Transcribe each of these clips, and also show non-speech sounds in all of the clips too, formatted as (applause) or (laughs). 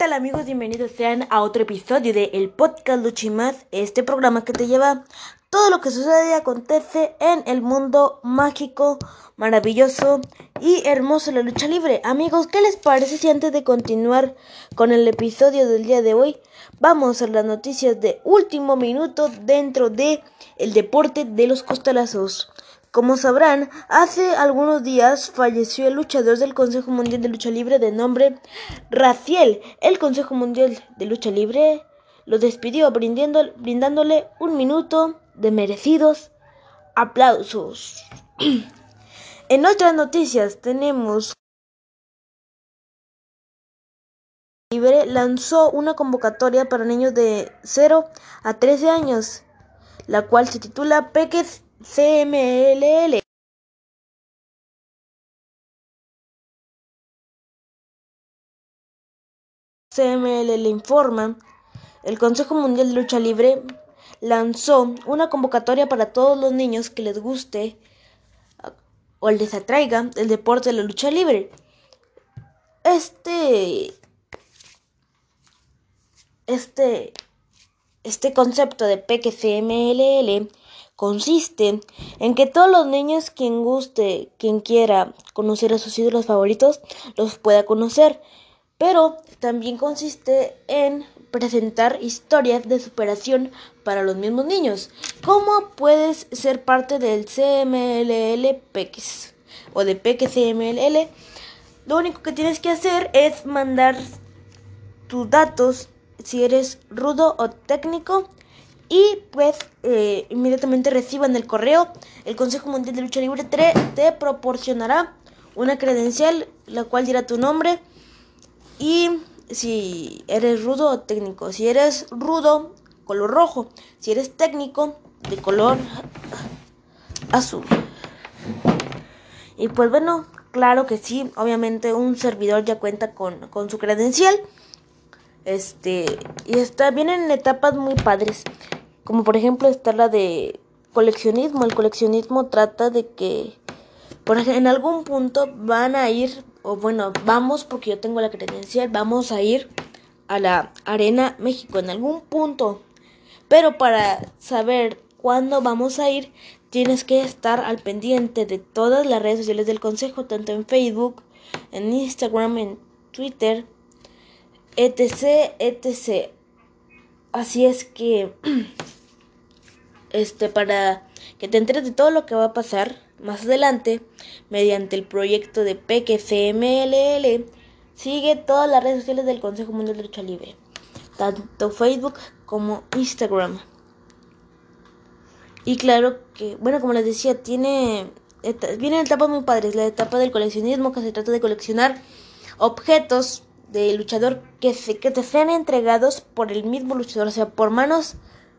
tal amigos? Bienvenidos sean a otro episodio de El Podcast Luchimás, este programa que te lleva todo lo que sucede y acontece en el mundo mágico, maravilloso y hermoso de la lucha libre. Amigos, ¿qué les parece si antes de continuar con el episodio del día de hoy, vamos a las noticias de último minuto dentro de el deporte de los costalazos? Como sabrán, hace algunos días falleció el luchador del Consejo Mundial de Lucha Libre de nombre Raciel. El Consejo Mundial de Lucha Libre lo despidió brindándole un minuto de merecidos aplausos. (clears throat) en otras noticias tenemos Libre lanzó una convocatoria para niños de 0 a 13 años, la cual se titula Peques CMLL CMLL informa, el Consejo Mundial de Lucha Libre lanzó una convocatoria para todos los niños que les guste o les atraiga el deporte de la lucha libre. Este este este concepto de PQCMLL consiste en que todos los niños, quien guste, quien quiera conocer a sus ídolos favoritos, los pueda conocer. Pero también consiste en presentar historias de superación para los mismos niños. ¿Cómo puedes ser parte del CMLL PEX o de PEX Lo único que tienes que hacer es mandar tus datos si eres rudo o técnico y pues eh, inmediatamente reciban el correo, el Consejo Mundial de Lucha Libre te proporcionará una credencial, la cual dirá tu nombre y si eres rudo o técnico. Si eres rudo, color rojo. Si eres técnico, de color azul. Y pues bueno, claro que sí, obviamente un servidor ya cuenta con, con su credencial. Este, y está, vienen etapas muy padres. Como por ejemplo está la de coleccionismo. El coleccionismo trata de que por ejemplo, en algún punto van a ir, o bueno, vamos porque yo tengo la credencial, vamos a ir a la Arena México en algún punto. Pero para saber cuándo vamos a ir, tienes que estar al pendiente de todas las redes sociales del Consejo, tanto en Facebook, en Instagram, en Twitter, etc, etc. Así es que (clears throat) este, para que te enteres de todo lo que va a pasar más adelante, mediante el proyecto de PQCMLL, sigue todas las redes sociales del Consejo Mundial de Lucha Libre, tanto Facebook como Instagram. Y claro que, bueno, como les decía, tiene vienen etapas muy padres, la etapa del coleccionismo que se trata de coleccionar objetos de luchador que, se, que te sean entregados por el mismo luchador, o sea, por manos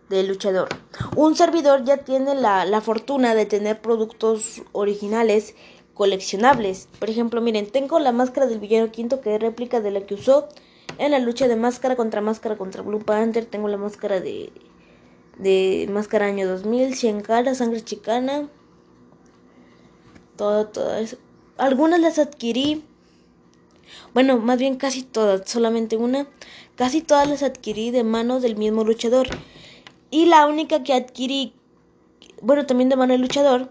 del luchador. Un servidor ya tiene la, la fortuna de tener productos originales coleccionables. Por ejemplo, miren, tengo la máscara del villano quinto que es réplica de la que usó en la lucha de máscara contra máscara contra Blue Panther. Tengo la máscara de, de máscara año 2000, 100 caras, sangre chicana. Todo, todo. Algunas las adquirí. Bueno, más bien casi todas, solamente una. Casi todas las adquirí de manos del mismo luchador. Y la única que adquirí, bueno, también de mano del luchador,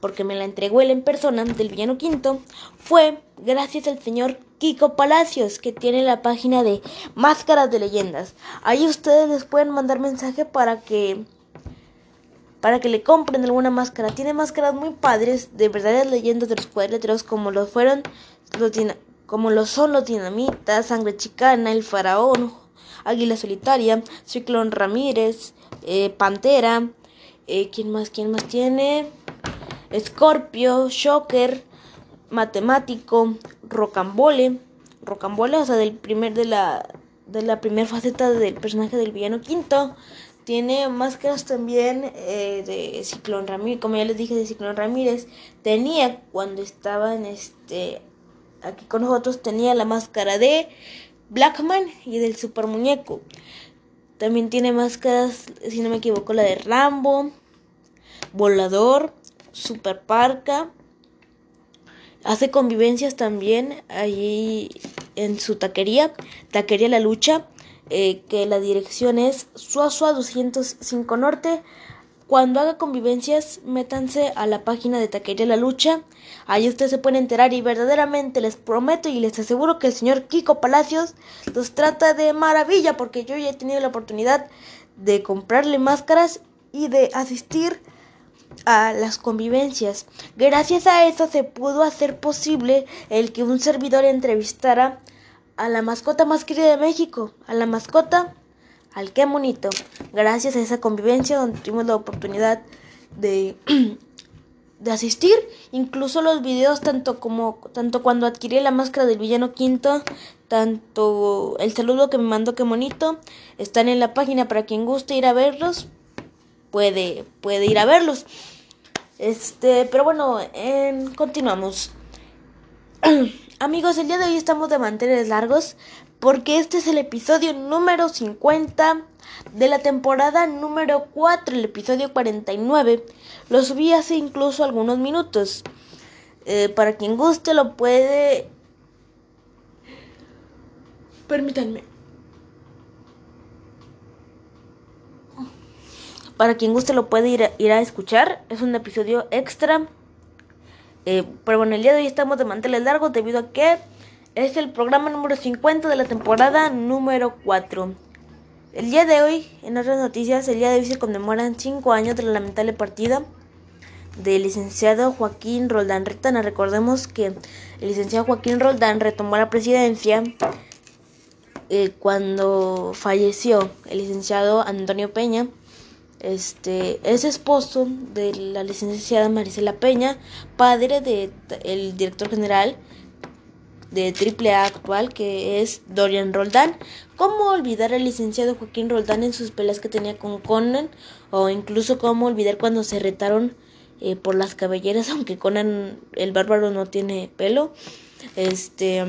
porque me la entregó él en persona del villano quinto, fue gracias al señor Kiko Palacios, que tiene la página de Máscaras de Leyendas. Ahí ustedes les pueden mandar mensaje para que para que le compren alguna máscara. Tiene máscaras muy padres de verdaderas leyendas de los cuadriláteros como lo fueron como lo son los dinamitas, Sangre Chicana, El Faraón, Águila Solitaria, Ciclón Ramírez, eh, Pantera, eh, ¿quién más? ¿Quién más tiene? Scorpio, Shocker, Matemático, Rocambole, Rocambole, o sea, del primer de la de la primera faceta del personaje del villano quinto. Tiene máscaras también eh, de Ciclón Ramírez, como ya les dije de Ciclón Ramírez. Tenía cuando estaba en este aquí con nosotros tenía la máscara de Blackman y del Super Muñeco. También tiene máscaras, si no me equivoco, la de Rambo, Volador, Super Parca. Hace convivencias también allí en su taquería, Taquería La Lucha, eh, que la dirección es Suazua 205 Norte. Cuando haga convivencias, métanse a la página de Taquería La Lucha. Ahí ustedes se pueden enterar y verdaderamente les prometo y les aseguro que el señor Kiko Palacios los trata de maravilla porque yo ya he tenido la oportunidad de comprarle máscaras y de asistir a las convivencias. Gracias a eso se pudo hacer posible el que un servidor entrevistara a la mascota más querida de México, a la mascota, al qué bonito. Gracias a esa convivencia donde tuvimos la oportunidad de, (clears throat) de asistir, incluso los videos tanto como tanto cuando adquirí la máscara del villano quinto, tanto el saludo que me mandó qué bonito, están en la página para quien guste ir a verlos, puede puede ir a verlos. Este, pero bueno, continuamos. (clears throat) Amigos, el día de hoy estamos de manteles largos porque este es el episodio número 50 de la temporada número 4, el episodio 49. Lo subí hace incluso algunos minutos. Eh, para quien guste lo puede... Permítanme. Para quien guste lo puede ir a escuchar. Es un episodio extra eh, pero bueno, el día de hoy estamos de manteles largos debido a que es el programa número 50 de la temporada número 4. El día de hoy, en otras noticias, el día de hoy se conmemoran 5 años de la lamentable partida del licenciado Joaquín Roldán Retana. Recordemos que el licenciado Joaquín Roldán retomó la presidencia eh, cuando falleció el licenciado Antonio Peña este es esposo de la licenciada Marisela Peña, padre del el director general de AAA actual, que es Dorian Roldán. ¿Cómo olvidar al licenciado Joaquín Roldán en sus peleas que tenía con Conan? O incluso cómo olvidar cuando se retaron eh, por las cabelleras, (laughs) aunque Conan el bárbaro no tiene pelo. Este.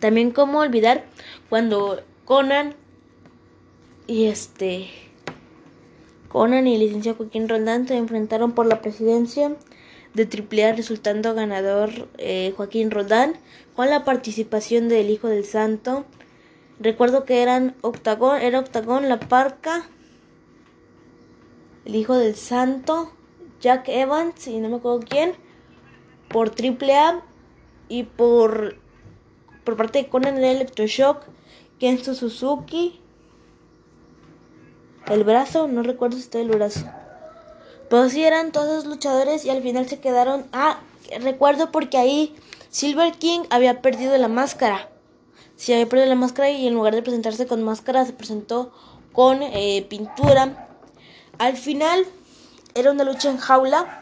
También cómo olvidar cuando Conan y este Conan y el licenciado Joaquín Roldán se enfrentaron por la presidencia de AAA resultando ganador eh, Joaquín Roldán con la participación del Hijo del Santo. Recuerdo que eran Octagón, era Octagón, La Parca, el Hijo del Santo, Jack Evans y no me acuerdo quién, por AAA y por, por parte de Conan el Electroshock, Kenzo Suzuki, el brazo, no recuerdo si está el brazo. Pero sí eran todos luchadores y al final se quedaron. Ah, recuerdo porque ahí Silver King había perdido la máscara. Sí, había perdido la máscara y en lugar de presentarse con máscara se presentó con eh, pintura. Al final era una lucha en jaula.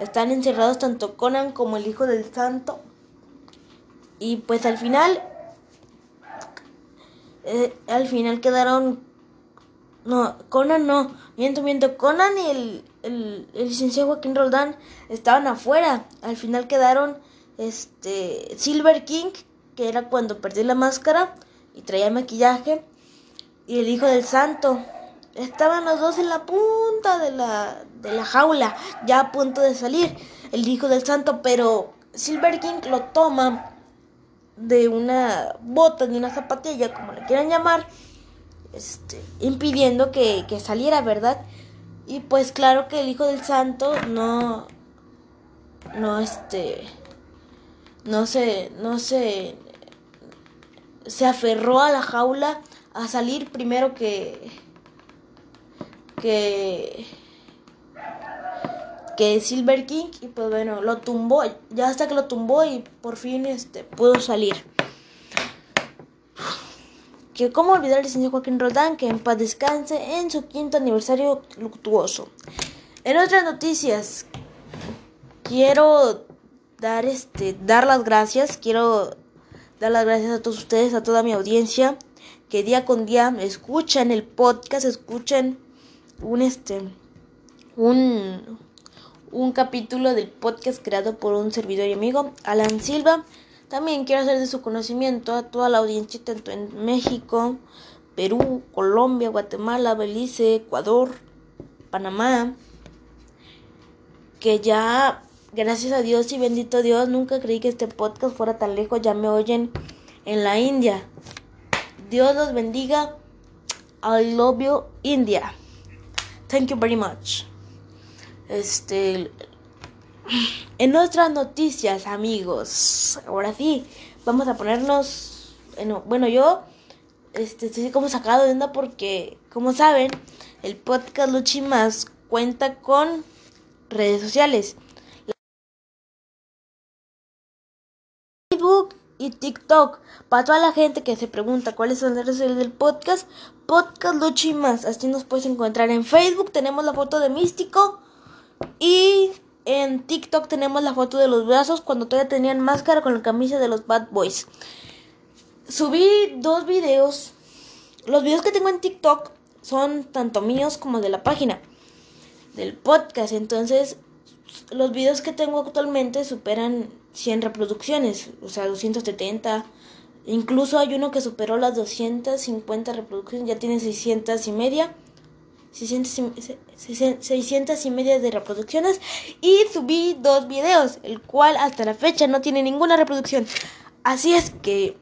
Están encerrados tanto Conan como el Hijo del Santo. Y pues al final. Eh, al final quedaron no, Conan no. Miento, miento. Conan y el, el, licenciado Joaquín Roldán estaban afuera. Al final quedaron este Silver King, que era cuando perdió la máscara y traía maquillaje, y el hijo del santo. Estaban los dos en la punta de la, de la jaula, ya a punto de salir. El hijo del santo, pero Silver King lo toma de una bota, de una zapatilla, como le quieran llamar este, impidiendo que, que saliera, ¿verdad? Y pues claro que el Hijo del Santo no, no, este, no se, no se, se aferró a la jaula a salir primero que, que, que Silver King y pues bueno, lo tumbó, ya hasta que lo tumbó y por fin este, pudo salir que cómo olvidar al señor Joaquín Rodán, que en paz descanse en su quinto aniversario luctuoso. En otras noticias, quiero dar este dar las gracias, quiero dar las gracias a todos ustedes, a toda mi audiencia que día con día escuchan el podcast, escuchan un este un un capítulo del podcast creado por un servidor y amigo, Alan Silva. También quiero hacer de su conocimiento a toda la audiencia, tanto en México, Perú, Colombia, Guatemala, Belice, Ecuador, Panamá, que ya gracias a Dios y bendito Dios, nunca creí que este podcast fuera tan lejos. Ya me oyen en la India. Dios los bendiga. I love you, India. Thank you very much. Este. En otras noticias, amigos. Ahora sí, vamos a ponernos. Bueno, yo este, estoy como sacado de onda porque, como saben, el podcast Luchimas cuenta con redes sociales. Facebook y TikTok. Para toda la gente que se pregunta cuáles son las redes sociales del podcast, Podcast Luchimas. Así nos puedes encontrar en Facebook. Tenemos la foto de Místico. Y en TikTok tenemos la foto de los brazos cuando todavía tenían máscara con la camisa de los Bad Boys. Subí dos videos. Los videos que tengo en TikTok son tanto míos como de la página del podcast. Entonces, los videos que tengo actualmente superan 100 reproducciones, o sea, 270. Incluso hay uno que superó las 250 reproducciones, ya tiene 600 y media. 600 600 y media de reproducciones y subí dos videos, el cual hasta la fecha no tiene ninguna reproducción. Así es que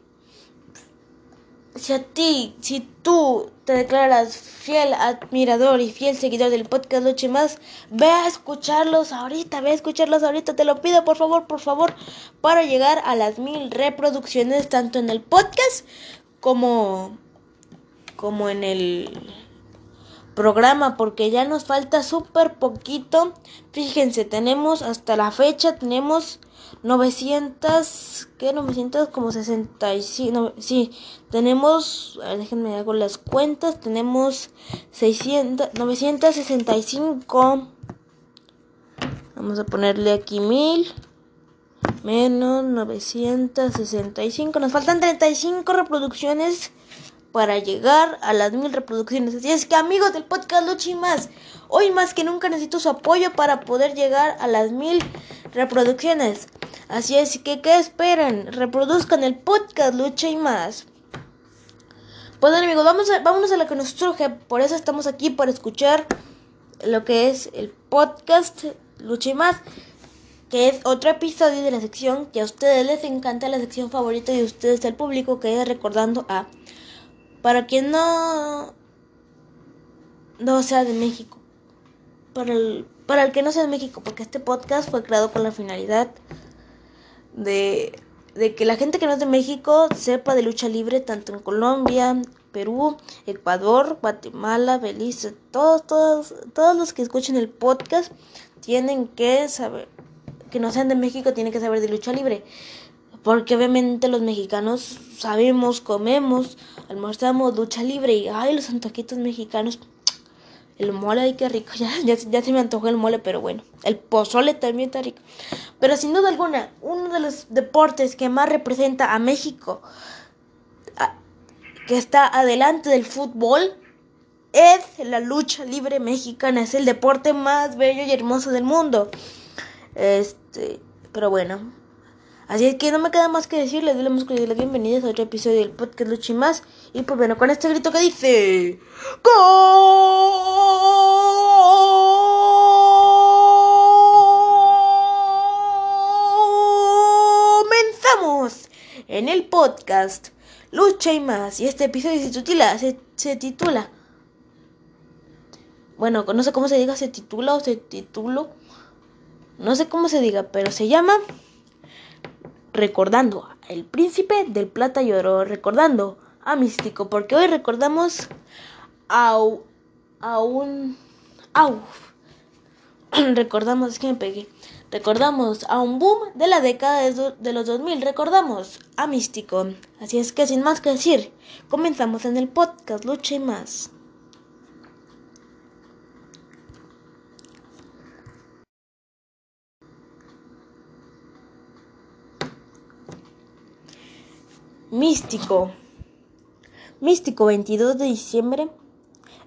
si a ti, si tú te declaras fiel admirador y fiel seguidor del podcast Luche Más, ve a escucharlos ahorita, ve a escucharlos ahorita, te lo pido por favor, por favor, para llegar a las mil reproducciones tanto en el podcast como, como en el programa porque ya nos falta súper poquito. Fíjense, tenemos hasta la fecha, tenemos 900, ¿qué? 900 como 65, sí, tenemos, déjenme hago las cuentas, tenemos 600, 965, vamos a ponerle aquí 1000, menos 965, nos faltan 35 reproducciones para llegar a las mil reproducciones. Así es que amigos del podcast Luchi Más, hoy más que nunca necesito su apoyo para poder llegar a las mil reproducciones. Así es que, ¿qué esperan? Reproduzcan el podcast Lucha y Más. Pues bueno amigos, vamos a, vámonos a lo que nos surge. Por eso estamos aquí para escuchar lo que es el podcast Lucha y Más. Que es otro episodio de la sección que a ustedes les encanta, la sección favorita de ustedes, el público, que es recordando a para quien no, no sea de México, para el, para el que no sea de México, porque este podcast fue creado con la finalidad de, de que la gente que no es de México sepa de lucha libre tanto en Colombia, Perú, Ecuador, Guatemala, Belice, todos, todos, todos los que escuchen el podcast tienen que saber, que no sean de México, tienen que saber de lucha libre. Porque obviamente los mexicanos sabemos, comemos, almorzamos ducha libre y ay, los antojitos mexicanos. El mole, ay, qué rico. (laughs) Ya, ya, ya se me antojó el mole, pero bueno. El pozole también está rico. Pero sin duda alguna, uno de los deportes que más representa a México, que está adelante del fútbol, es la lucha libre mexicana. Es el deporte más bello y hermoso del mundo. Este, pero bueno, Así es que no me queda más que decirles, damos las bienvenidas a otro episodio del podcast Luchi Más. Y pues bueno, con este grito que dice... ¡Comenzamos! En el podcast Lucha y Más. Y este episodio se titula... Se, titula... Bueno, no sé cómo se diga, se titula o se titulo. No sé cómo se diga, pero se llama recordando el príncipe del plata y oro, recordando a Místico, porque hoy recordamos a, a un... Au, (clears throat) recordamos, que pegué. Recordamos a un boom de la década de, de los 2000. Recordamos a Místico. Así es que sin más que decir, comenzamos en el podcast Lucha y más. Místico. Místico, 22 de diciembre,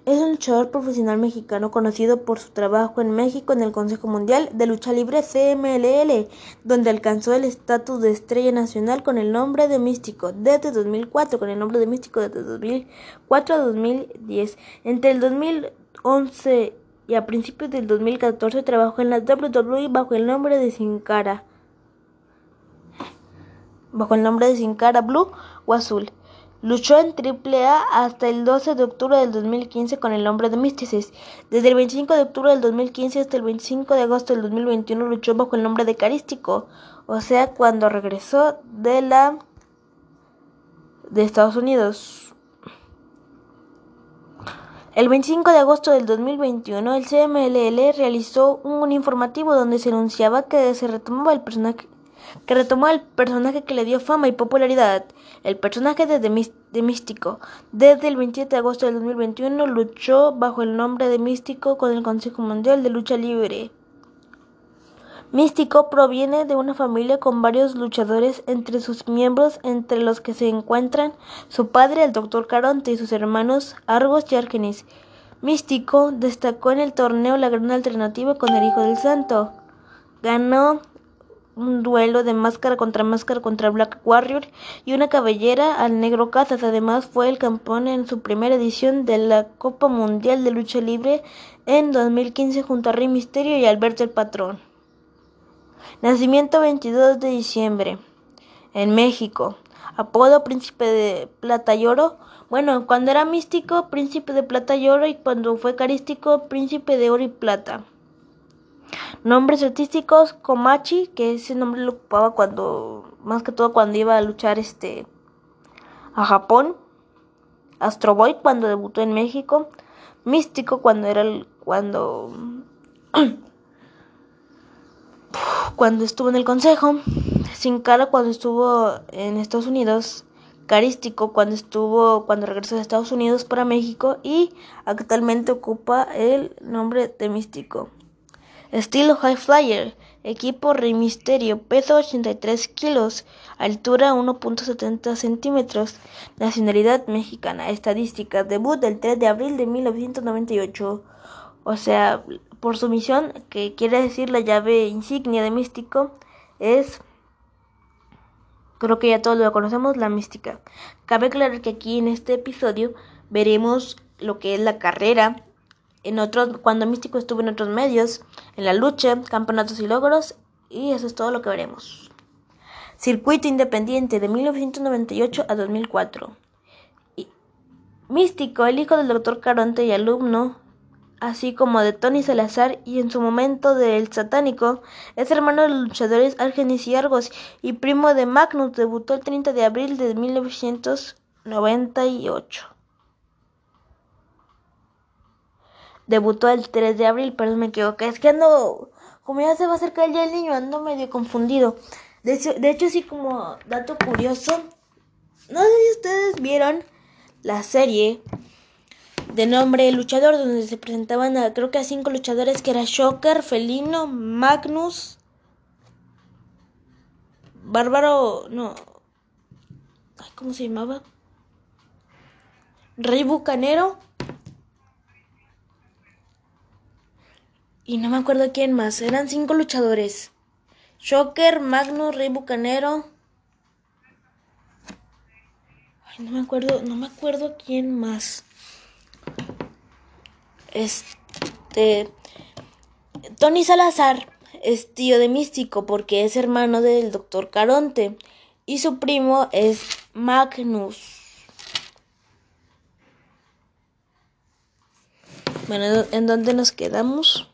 es un luchador profesional mexicano conocido por su trabajo en México en el Consejo Mundial de Lucha Libre CMLL, donde alcanzó el estatus de estrella nacional con el nombre de Místico desde 2004, con el nombre de Místico desde 2004 a 2010. Entre el 2011 y a principios del 2014 trabajó en la WWE bajo el nombre de Sin Cara. Bajo el nombre de Sin Cara Blue o Azul. Luchó en AAA hasta el 12 de octubre del 2015 con el nombre de Mysticis. Desde el 25 de octubre del 2015 hasta el 25 de agosto del 2021 luchó bajo el nombre de Carístico, o sea, cuando regresó de la de Estados Unidos. El 25 de agosto del 2021, el CMLL realizó un informativo donde se anunciaba que se retomaba el personaje que retomó el personaje que le dio fama y popularidad, el personaje de, de Místico. Desde el 27 de agosto del 2021 luchó bajo el nombre de Místico con el Consejo Mundial de Lucha Libre. Místico proviene de una familia con varios luchadores entre sus miembros, entre los que se encuentran su padre, el Dr. Caronte, y sus hermanos Argos y Argenis. Místico destacó en el torneo La Gran Alternativa con el Hijo del Santo. Ganó un duelo de máscara contra máscara contra Black Warrior y una cabellera al Negro Casas. Además, fue el campeón en su primera edición de la Copa Mundial de Lucha Libre en 2015 junto a Rey Misterio y Alberto el Patrón. Nacimiento 22 de diciembre en México. Apodo Príncipe de Plata y Oro. Bueno, cuando era místico, Príncipe de Plata y Oro y cuando fue carístico, Príncipe de Oro y Plata. Nombres artísticos, Komachi, que ese nombre lo ocupaba cuando, más que todo cuando iba a luchar este a Japón. Astro Boy cuando debutó en México. Místico cuando era el, cuando (clears throat) cuando estuvo en el consejo. Sin cara cuando estuvo en Estados Unidos. Carístico cuando estuvo cuando regresó de Estados Unidos para México y actualmente ocupa el nombre de Místico. Estilo High Flyer. Equipo Rey Misterio. Peso 83 kilos. Altura 1.70 centímetros. Nacionalidad mexicana. Estadísticas. Debut del 3 de abril de 1998. O sea, por su misión, que quiere decir la llave insignia de místico, es creo que ya todos lo conocemos, la mística. Cabe aclarar que aquí en este episodio veremos lo que es la carrera en otros, cuando Místico estuvo en otros medios, en la lucha, campeonatos y logros, y eso es todo lo que veremos. Circuito Independiente de 1998 a 2004. Místico, el hijo del doctor Caronte y alumno, así como de Tony Salazar y en su momento del satánico, es hermano de los luchadores Argenis y Argos y primo de Magnus, debutó el 30 de abril de 1998. Debutó el 3 de abril, pero me equivoqué. Es que ando, como ya se va a acercar el niño, ando medio confundido. De hecho, de sí, como dato curioso, no sé si ustedes vieron la serie de nombre Luchador, donde se presentaban a, creo que a cinco luchadores, que era Shocker, Felino, Magnus, Bárbaro, no, ¿cómo se llamaba? Rey Bucanero Y no me acuerdo quién más. Eran cinco luchadores. Shocker, Magnus, Rey Bucanero. Ay, no me acuerdo, no me acuerdo quién más. Este. Tony Salazar es tío de Místico porque es hermano del doctor Caronte. Y su primo es Magnus. Bueno, ¿en dónde nos quedamos?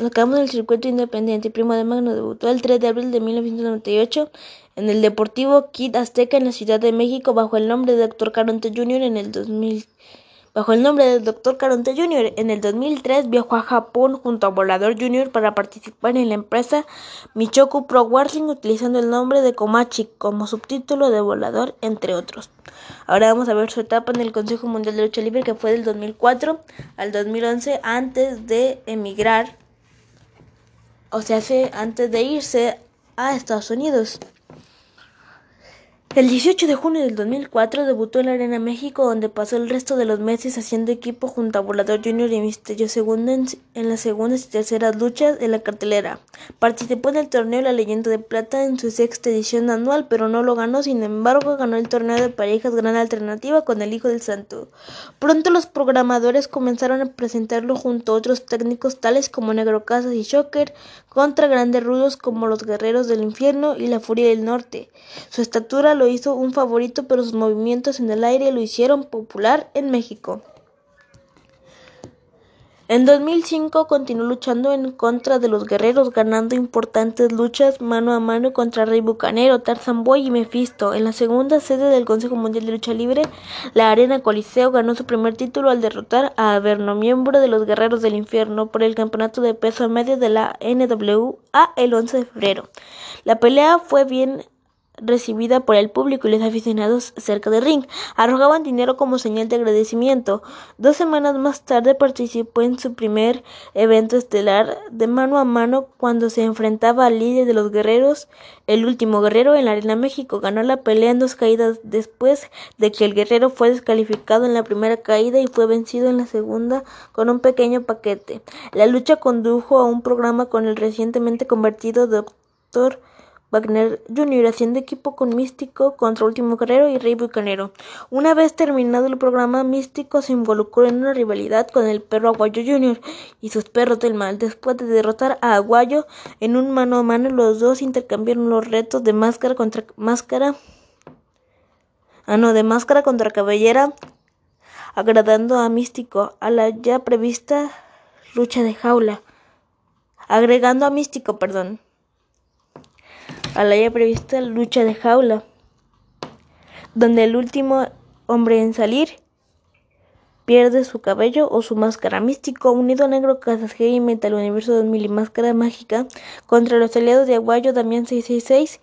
Acabamos el circuito independiente. Primo de Magno debutó el 3 de abril de 1998 en el Deportivo Kid Azteca en la Ciudad de México bajo el nombre de Dr. Caronte Jr. en el 2000. Bajo el nombre del Dr. Caronte Jr. En el 2003 viajó a Japón junto a Volador Jr. para participar en la empresa Michoku Pro Wrestling utilizando el nombre de Komachi como subtítulo de Volador, entre otros. Ahora vamos a ver su etapa en el Consejo Mundial de Lucha Libre que fue del 2004 al 2011 antes de emigrar o sea, antes de irse a Estados Unidos. El 18 de junio del 2004 debutó en la Arena México, donde pasó el resto de los meses haciendo equipo junto a Volador Jr. y Misterio Segundo en, las segundas y terceras luchas en la cartelera. Participó en el torneo La Leyenda de Plata en su sexta edición anual, pero no lo ganó. Sin embargo, ganó el torneo de parejas Gran Alternativa con el Hijo del Santo. Pronto los programadores comenzaron a presentarlo junto a otros técnicos tales como Negro Casas y Shocker contra grandes rudos como los Guerreros del Infierno y la Furia del Norte. Su estatura lo hizo un favorito, pero sus movimientos en el aire lo hicieron popular en México. En 2005 continuó luchando en contra de los guerreros, ganando importantes luchas mano a mano contra Rey Bucanero, Tarzan Boy y Mephisto. En la segunda sede del Consejo Mundial de Lucha Libre, la Arena Coliseo ganó su primer título al derrotar a Averno, miembro de los Guerreros del Infierno, por el campeonato de peso medio de la NWA el 11 de febrero. La pelea fue bien recibida por el público y los aficionados cerca del ring. Arrojaban dinero como señal de agradecimiento. Dos semanas más tarde participó en su primer evento estelar de mano a mano cuando se enfrentaba al líder de los guerreros, el último guerrero en la Arena México. Ganó la pelea en dos caídas después de que el guerrero fue descalificado en la primera caída y fue vencido en la segunda con un pequeño paquete. La lucha condujo a un programa con el recientemente convertido doctor Wagner Jr. haciendo equipo con Místico contra Último Guerrero y Rey Bucanero. Una vez terminado el programa, Místico se involucró en una rivalidad con el perro Aguayo Jr. y sus perros del mal. Después de derrotar a Aguayo en un mano a mano, los dos intercambiaron los retos de máscara contra máscara. Ah, no, de máscara contra cabellera, agradando a Místico a la ya prevista lucha de jaula. Agregando a Místico, perdón a la ya prevista lucha de jaula, donde el último hombre en salir pierde su cabello o su máscara místico, unido Negro Casas y Metal Universo 2000 y Máscara Mágica contra los aliados de Aguayo, Damián 666,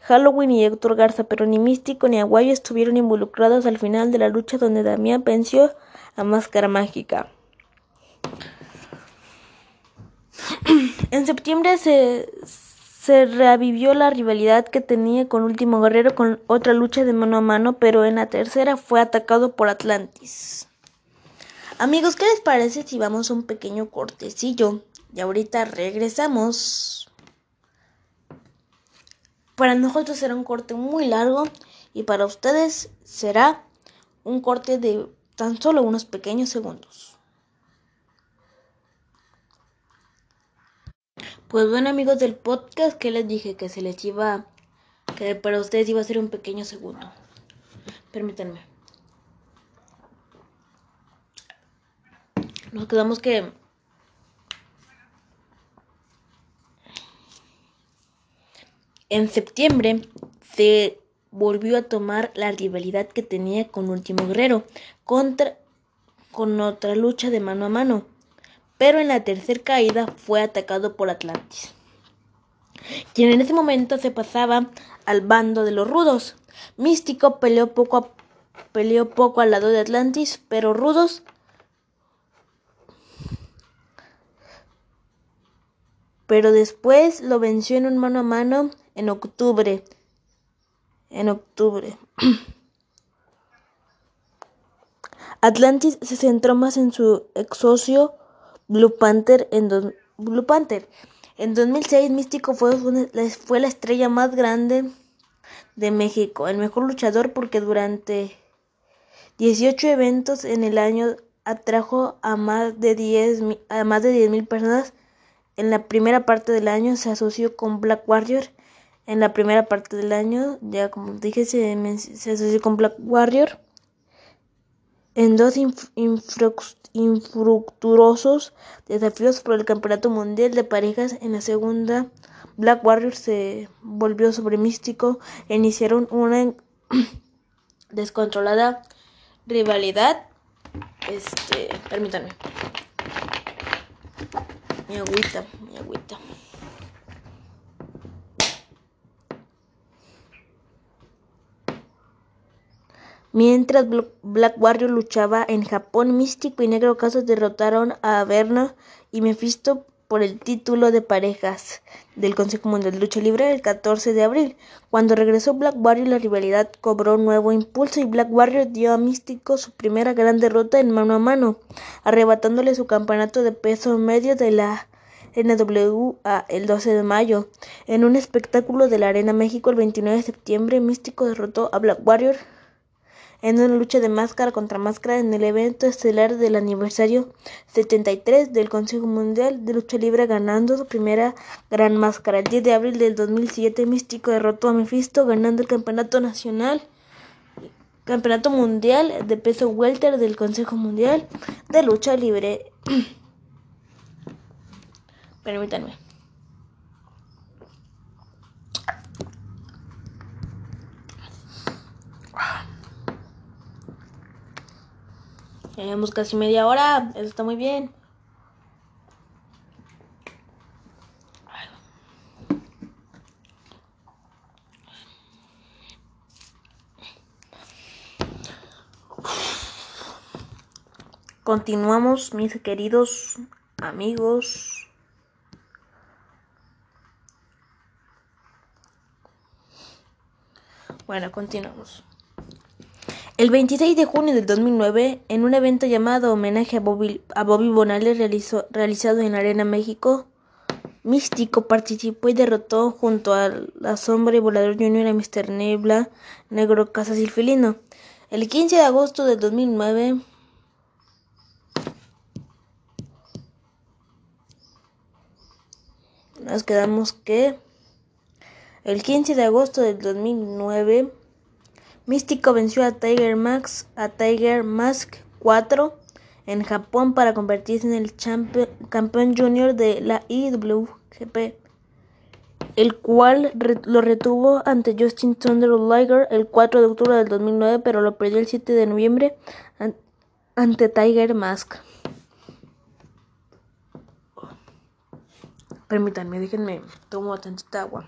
Halloween y Héctor Garza, pero ni Místico ni Aguayo estuvieron involucrados al final de la lucha donde Damián venció a Máscara Mágica. (clears throat) en septiembre se se reavivió la rivalidad que tenía con Último Guerrero con otra lucha de mano a mano, pero en la tercera fue atacado por Atlantis. Amigos, ¿qué les parece si vamos a un pequeño cortecillo? Y ahorita regresamos. Para nosotros será un corte muy largo y para ustedes será un corte de tan solo unos pequeños segundos. Pues bueno amigos del podcast que les dije que se les iba, que para ustedes iba a ser un pequeño segundo. Permítanme. Nos quedamos que en septiembre se volvió a tomar la rivalidad que tenía con Último Guerrero contra con otra lucha de mano a mano pero en la tercera caída fue atacado por Atlantis, quien en ese momento se pasaba al bando de los rudos. Místico peleó poco, peleó poco al lado de Atlantis, pero rudos pero después lo venció en un mano a mano en octubre. En octubre. (clears throat) Atlantis se centró más en su ex socio Blue Panther en Blue Panther. En 2006 Místico fue, fue la estrella más grande de México, el mejor luchador porque durante 18 eventos en el año atrajo a más de 10 a más de 10 mil personas. En la primera parte del año se asoció con Black Warrior. En la primera parte del año, ya como dije, se, se asoció con Black Warrior. En dos infructuosos desafíos por el Campeonato Mundial de Parejas en la segunda, Black Warrior se volvió sobre Místico e iniciaron una (clears throat) descontrolada rivalidad. Este, permítanme. Mi agüita, mi agüita. Mientras Black Warrior luchaba en Japón, Místico y Negro Casas derrotaron a Averno y Mephisto por el título de parejas del Consejo Mundial de Lucha Libre el 14 de abril. Cuando regresó Black Warrior la rivalidad cobró nuevo impulso y Black Warrior dio a Místico su primera gran derrota en mano a mano, arrebatándole su campeonato de peso medio de la NWA el 12 de mayo. En un espectáculo de la Arena México el 29 de septiembre, Místico derrotó a Black Warrior en una lucha de máscara contra máscara en el evento estelar del aniversario 73 del Consejo Mundial de Lucha Libre ganando su primera gran máscara. El 10 de abril del 2007 Místico derrotó a Mephisto ganando el campeonato nacional campeonato mundial de peso welter del Consejo Mundial de Lucha Libre. (clears throat) Permítanme. Tenemos casi media hora. Eso está muy bien. Continuamos, mis queridos amigos. Bueno, continuamos. El 26 de junio del 2009, en un evento llamado Homenaje a Bobby, a Bobby Bonales realizado en Arena México, Místico participó y derrotó junto a La Sombra y Volador Junior a Mr. Nebla, Negro Casas y Felino. El 15 de agosto del 2009, nos quedamos que el 15 de agosto del 2009 Místico venció a Tiger Max a Tiger Mask 4 en Japón para convertirse en el campeón junior de la IWGP, el cual lo retuvo ante Justin Thunder Liger el 4 de octubre del 2009, pero lo perdió el 7 de noviembre ante Tiger Mask. Permítanme, déjenme, tomo tantita agua.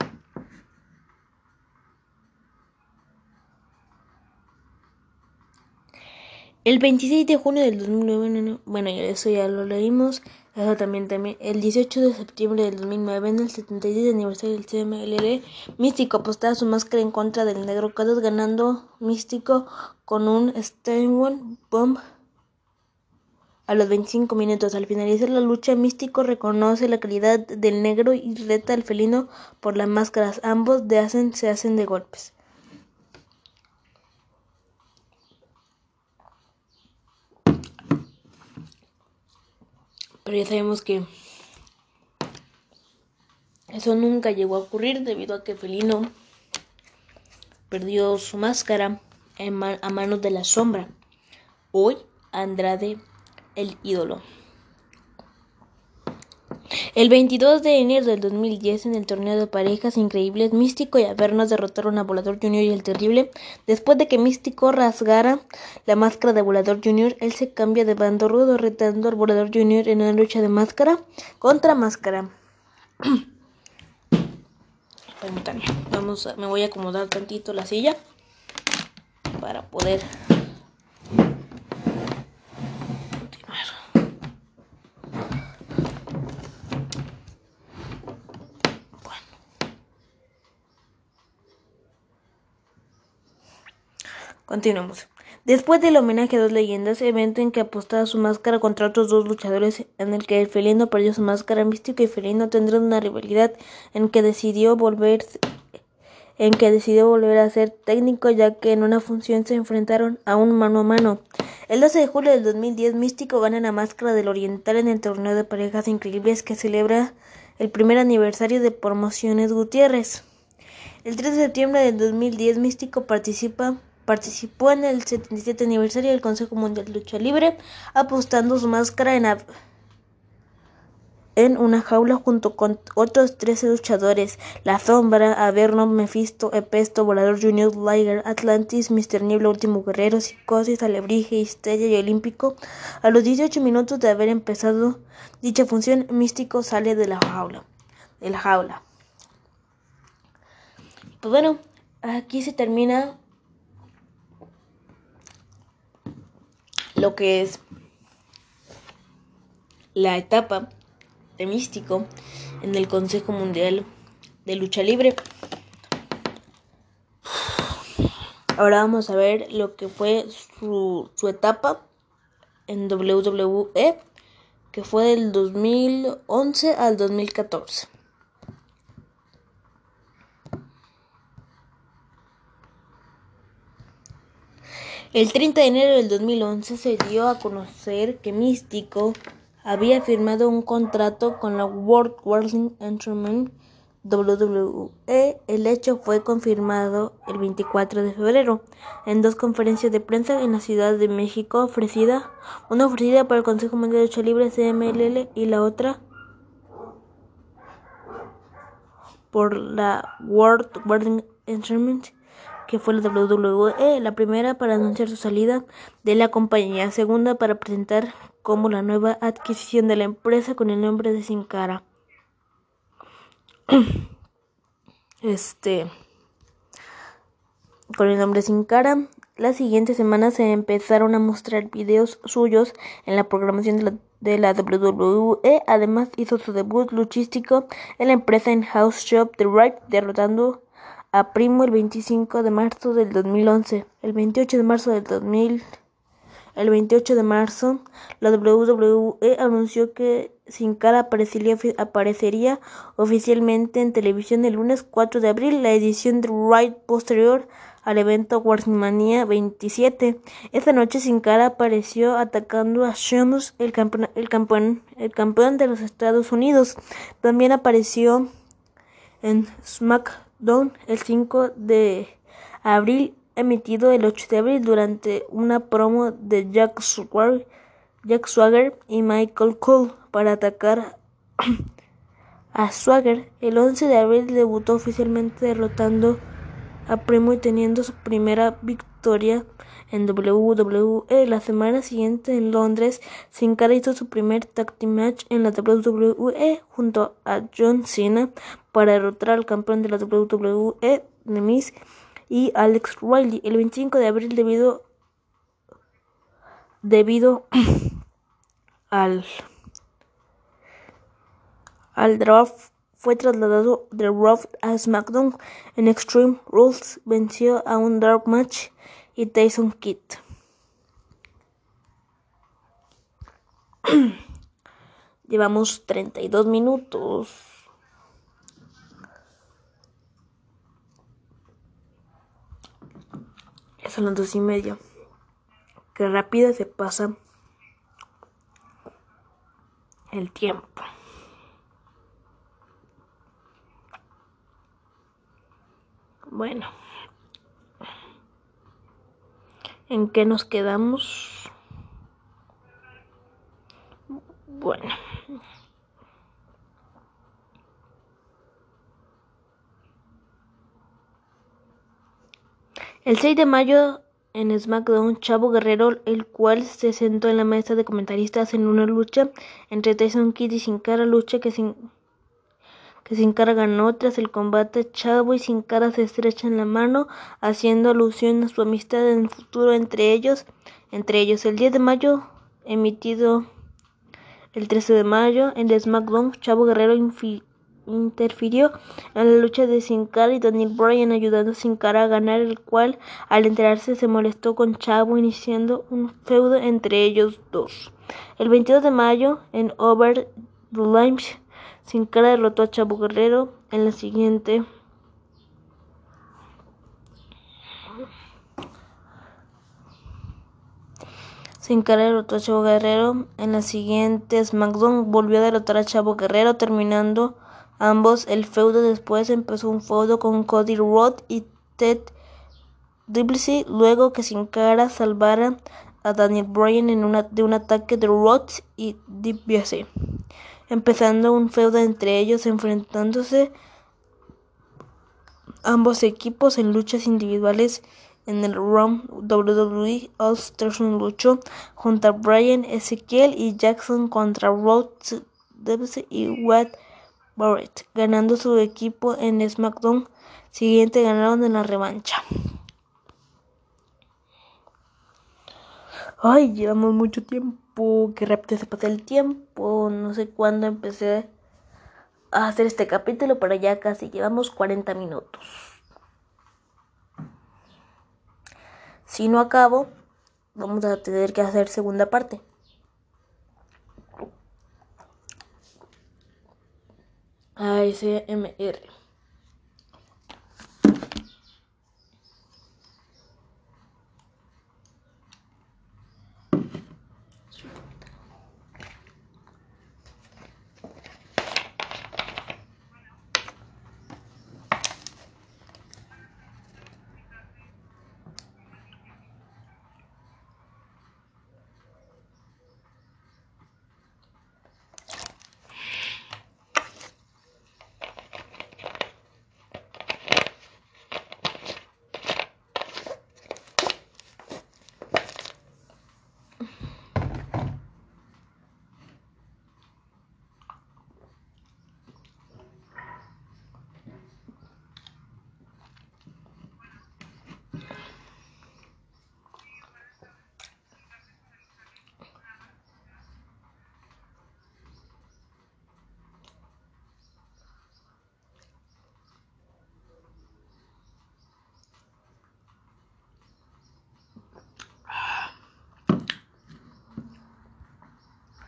El 26 de junio del 2009, bueno, eso ya lo leímos, eso también, también. El 18 de septiembre del 2009, en el 76 aniversario del CMLL, Místico apostaba su máscara en contra del Negro Cados, ganando Místico con un Steinway Bomb a los 25 minutos. Al finalizar la lucha, Místico reconoce la calidad del negro y reta al felino por las máscaras. Ambos se hacen de golpes. Pero ya sabemos que eso nunca llegó a ocurrir debido a que Felino perdió su máscara a manos de la sombra. Hoy Andrade el ídolo. El 22 de enero del 2010, en el torneo de parejas increíbles, Místico y Avernos derrotaron a Volador Junior y el Terrible. Después de que Místico rasgara la máscara de Volador Junior, él se cambia de bando rudo, retando al Volador Junior en una lucha de máscara contra máscara. (clears throat) Vamos me voy a acomodar tantito la silla para poder Continuamos. Después del homenaje a dos leyendas, evento en que apostaba su máscara contra otros dos luchadores, en el que el felino perdió su máscara, Místico y Felino tendrán una rivalidad en que decidió volver en que decidió volver a ser técnico ya que en una función se enfrentaron a un mano a mano. El 12 de julio del 2010 Místico gana la máscara del Oriental en el torneo de parejas increíbles que celebra el primer aniversario de Promociones Gutiérrez. El 3 de septiembre del 2010 Místico participa Participó en el 77 aniversario del Consejo Mundial de Lucha Libre, apostando su máscara en, una jaula junto con otros 13 luchadores: La Sombra, Averno, Mephisto, Epesto, Volador Junior, Liger, Atlantis, Mr. Niebla, Último Guerrero, Psicosis, Alebrije, Estrella y Olímpico. A los 18 minutos de haber empezado dicha función, Místico sale de la jaula. De la jaula. Pues bueno, aquí se termina lo que es la etapa de Místico en el Consejo Mundial de Lucha Libre. Ahora vamos a ver lo que fue su, su etapa en WWE, que fue del 2011 al 2014. El 30 de enero del 2011 se dio a conocer que Místico había firmado un contrato con la World Wrestling Entertainment WWE. El hecho fue confirmado el 24 de febrero en dos conferencias de prensa en la Ciudad de México, ofrecida una ofrecida por el Consejo Mundial de Lucha Libre CMLL y la otra por la World Wrestling Entertainment que fue la WWE, la primera para anunciar su salida de la compañía, segunda para presentar como la nueva adquisición de la empresa con el nombre de Sin Cara. (clears throat) Este con el nombre Sin Cara. La siguiente semana se empezaron a mostrar videos suyos en la programación de la, WWE. Además hizo su debut luchístico en la empresa en House Shop The Right, derrotando a Primo el 25 de marzo del 2011. El 28 de marzo del 2000, el 28 de marzo, la WWE anunció que Sin Cara aparecería, oficialmente en televisión el lunes 4 de abril, la edición de Ride posterior al evento WrestleMania 27. Esta noche Sin Cara apareció atacando a Sheamus, el campeón, el campeón, el campeón de los Estados Unidos. También apareció en SmackDown el 5 de abril, emitido el 8 de abril durante una promo de Jack Swagger, Jack Swagger y Michael Cole para atacar (clears throat) a Swagger. El 11 de abril debutó oficialmente derrotando a Primo y teniendo su primera victoria en WWE. La semana siguiente en Londres, Sin Cara hizo su primer tag team match en la WWE junto a John Cena para derrotar al campeón de la WWE, Nemis, y Alex Riley el 25 de abril debido debido (clears throat) al al draft fue trasladado de Raw a SmackDown en Extreme Rules venció a un Dark Match y Tyson Kidd. (clears throat) Llevamos 32 minutos. Son las dos y media. Qué rápida se pasa el tiempo. Bueno. ¿En qué nos quedamos? Bueno. El 6 de mayo en SmackDown, Chavo Guerrero, el cual se sentó en la mesa de comentaristas en una lucha entre Tyson Kidd y Sin Cara, lucha que sin que Sin Cara ganó tras el combate. Chavo y Sin Cara se estrechan la mano, haciendo alusión a su amistad en el futuro entre ellos. Entre ellos, el 10 de mayo, emitido el 13 de mayo en el SmackDown, Chavo Guerrero interfirió en la lucha de Sin Cara y Daniel Bryan ayudando a Sin Cara a ganar, el cual al enterarse se molestó con Chavo iniciando un feudo entre ellos dos. El 22 de mayo en Over the sin Cara derrotó a Chavo Guerrero en la siguiente. Sin Cara derrotó a Chavo Guerrero en la siguiente SmackDown. Volvió a derrotar a Chavo Guerrero, terminando ambos el feudo. Después empezó un feudo con Cody Rhodes y Ted DiBiase. Luego que Sin Cara salvara a Daniel Bryan en una, de un ataque de Rhodes y DiBiase empezando un feudo entre ellos, enfrentándose ambos equipos en luchas individuales en el Raw WWE All Stars luchó junto a Brian Ezekiel y Jackson contra Rhodes y Watt Barrett, ganando su equipo en SmackDown siguiente ganaron en la revancha. Ay, llevamos mucho tiempo. Que rápido se pasa el tiempo, no sé cuándo empecé a hacer este capítulo, pero ya casi llevamos 40 minutos. Si no acabo, vamos a tener que hacer segunda parte. ASMR.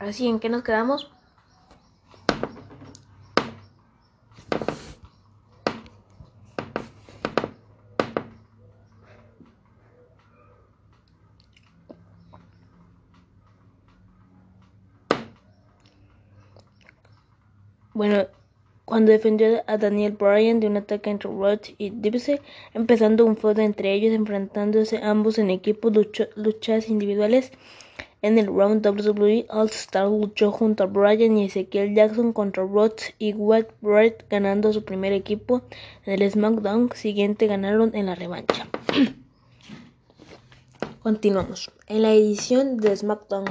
Así, ¿en qué nos quedamos? Bueno, cuando defendió a Daniel Bryan de un ataque entre Roth y Dibse, empezando un feudo entre ellos, enfrentándose ambos en equipos luchas individuales en el round WWE All-Star luchó junto a Bryan y Ezekiel Jackson contra Rhodes y White Brett, ganando su primer equipo. En el SmackDown siguiente ganaron en la revancha. (clears throat) Continuamos. En la edición de SmackDown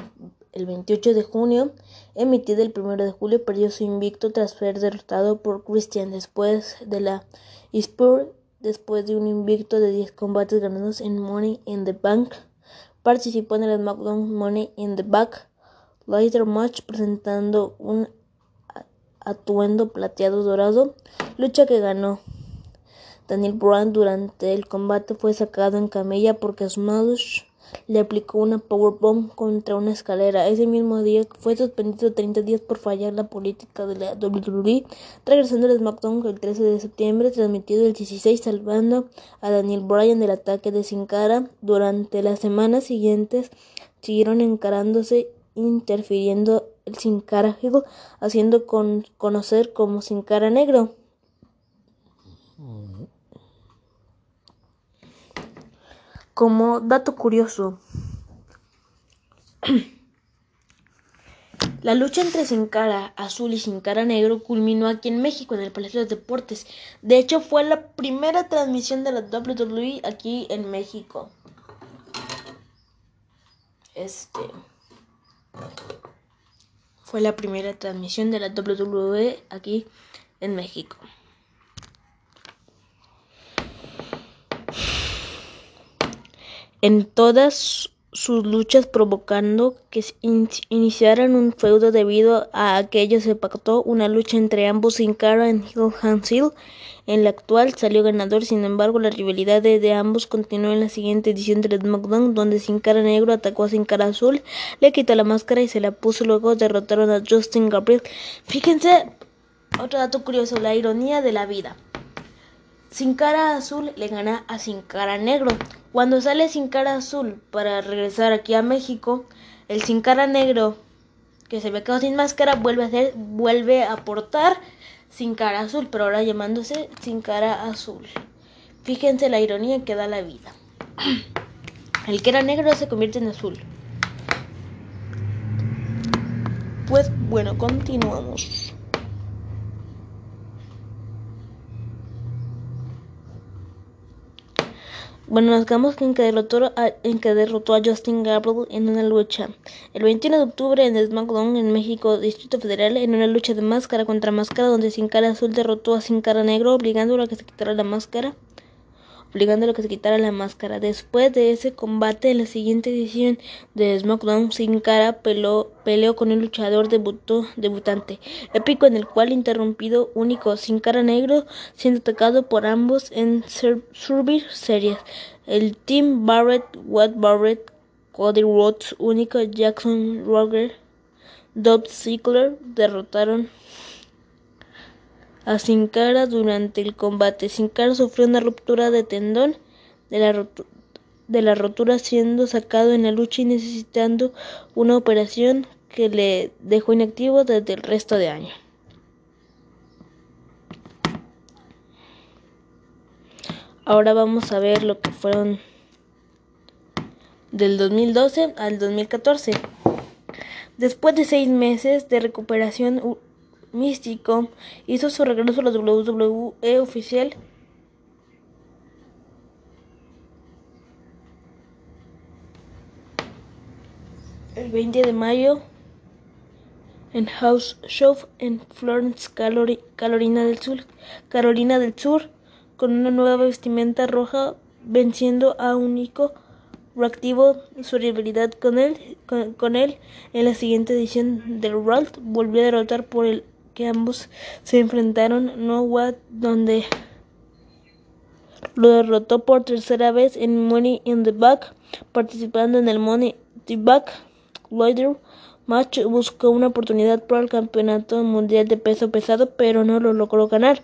el 28 de junio, emitida el 1 de julio, perdió su invicto tras ser derrotado por Christian después de la Spur, después de un invicto de 10 combates ganados en Money in the Bank. Participó en el SmackDown Money in the Back Later Match presentando un atuendo plateado dorado, lucha que ganó. Daniel Bryan durante el combate fue sacado en camilla porque Smash le aplicó una powerbomb contra una escalera. Ese mismo día fue suspendido 30 días por fallar la política de la WWE, regresando al SmackDown el 13 de septiembre, transmitido el 16, salvando a Daniel Bryan del ataque de Sin Cara. Durante las semanas siguientes siguieron encarándose, interfiriendo el Sin Cara haciendo con conocer como Sin Cara Negro. Como dato curioso, (clears throat) la lucha entre Sin Cara Azul y Sin Cara Negro culminó aquí en México, en el Palacio de Deportes. De hecho, fue la primera transmisión de la WWE aquí en México. Este. Fue la primera transmisión de la WWE aquí en México. En todas sus luchas provocando que iniciaran un feudo debido a que se pactó una lucha entre ambos sin cara en Hill Hill. En la actual salió ganador, sin embargo la rivalidad de, ambos continuó en la siguiente edición de SmackDown donde Sin Cara Negro atacó a Sin Cara Azul, le quitó la máscara y se la puso luego derrotaron a Justin Gabriel. Fíjense, otro dato curioso, la ironía de la vida. Sin Cara Azul le gana a Sin Cara Negro. Cuando sale Sin Cara Azul para regresar aquí a México, el Sin Cara Negro que se ve quedado sin máscara vuelve a hacer, vuelve a portar Sin Cara Azul, pero ahora llamándose Sin Cara Azul. Fíjense la ironía que da la vida. (clears throat) El que era negro se convierte en azul. Pues bueno, continuamos. Bueno, nos quedamos en que, derrotó a, en que derrotó a Justin Gabriel en una lucha. El 21 de octubre en SmackDown en México, Distrito Federal, en una lucha de máscara contra máscara donde Sin Cara Azul derrotó a Sin Cara Negro, obligándolo a que se quitara la máscara. Obligándolo a que se quitara la máscara. Después de ese combate, en la siguiente edición de SmackDown, Sin Cara peleó, con el luchador debutó, debutante épico en el cual interrumpido único Sin Cara negro siendo atacado por ambos en Survivor Series. El Team Barrett, Watt Barrett, Cody Rhodes, único Jackson Roger, Dolph Ziggler derrotaron a Sin Cara durante el combate. Sin Cara sufrió una ruptura de tendón de la, de la rotura siendo sacado en la lucha y necesitando una operación que le dejó inactivo desde el resto de año. Ahora vamos a ver lo que fueron del 2012 al 2014. Después de seis meses de recuperación Místico hizo su regreso a la WWE oficial. El 20 de mayo en House Show en Florence, Carolina del Sur, Carolina del Sur, con una nueva vestimenta roja, venciendo a Único reactivo su rivalidad con él, con, él. En la siguiente edición del World, volvió a derrotar por el que ambos se enfrentaron No donde lo derrotó por tercera vez en Money in the Back, participando en el Money in the Back Loider match. Buscó una oportunidad para el campeonato mundial de peso pesado, pero no lo logró ganar.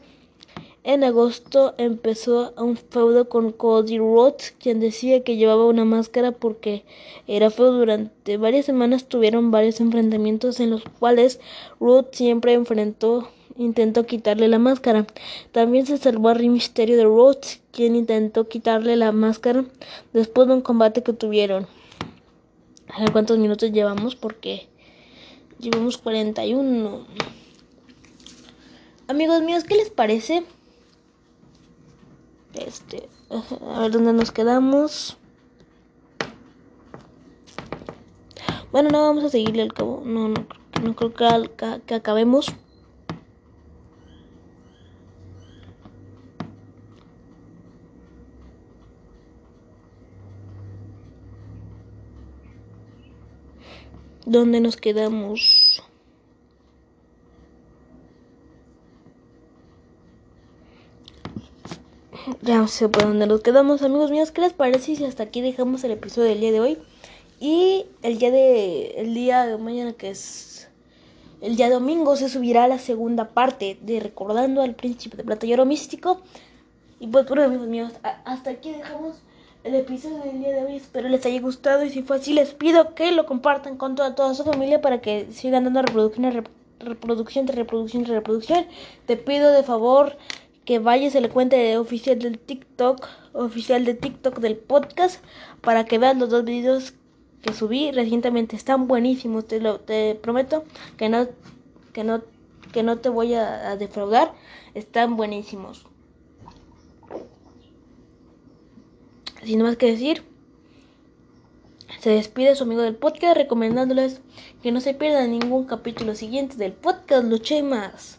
En agosto empezó un feudo con Cody Rhodes, quien decía que llevaba una máscara porque era feo. Durante varias semanas tuvieron varios enfrentamientos en los cuales Rhodes siempre enfrentó, intentó quitarle la máscara. También se salvó a Rey Mysterio de Rhodes, quien intentó quitarle la máscara después de un combate que tuvieron. A ver cuántos minutos llevamos porque llevamos 41. Amigos míos, ¿qué les parece? Este, a ver dónde nos quedamos. Bueno, no vamos a seguirle el cabo. No, no, no creo que, que acabemos. ¿Dónde nos quedamos? Ya no sé por dónde nos quedamos, amigos míos. ¿Qué les parece si hasta aquí dejamos el episodio del día de hoy? Y el día de el día de mañana que es el día domingo se subirá la segunda parte de recordando al príncipe de Platallero místico. Y pues bueno, amigos míos, hasta aquí dejamos el episodio del día de hoy. Espero les haya gustado y si fue así les pido que lo compartan con toda, toda su familia para que sigan dando reproducción, reproducción, reproducción, reproducción. Te pido de favor que vayas a la cuenta de oficial del TikTok, oficial de TikTok del podcast, para que veas los dos videos que subí recientemente. Están buenísimos, te lo te prometo que no, que no, que no te voy a, defraudar. Están buenísimos. Sin más que decir, se despide su amigo del podcast recomendándoles que no se pierdan ningún capítulo siguiente del podcast Luché Más.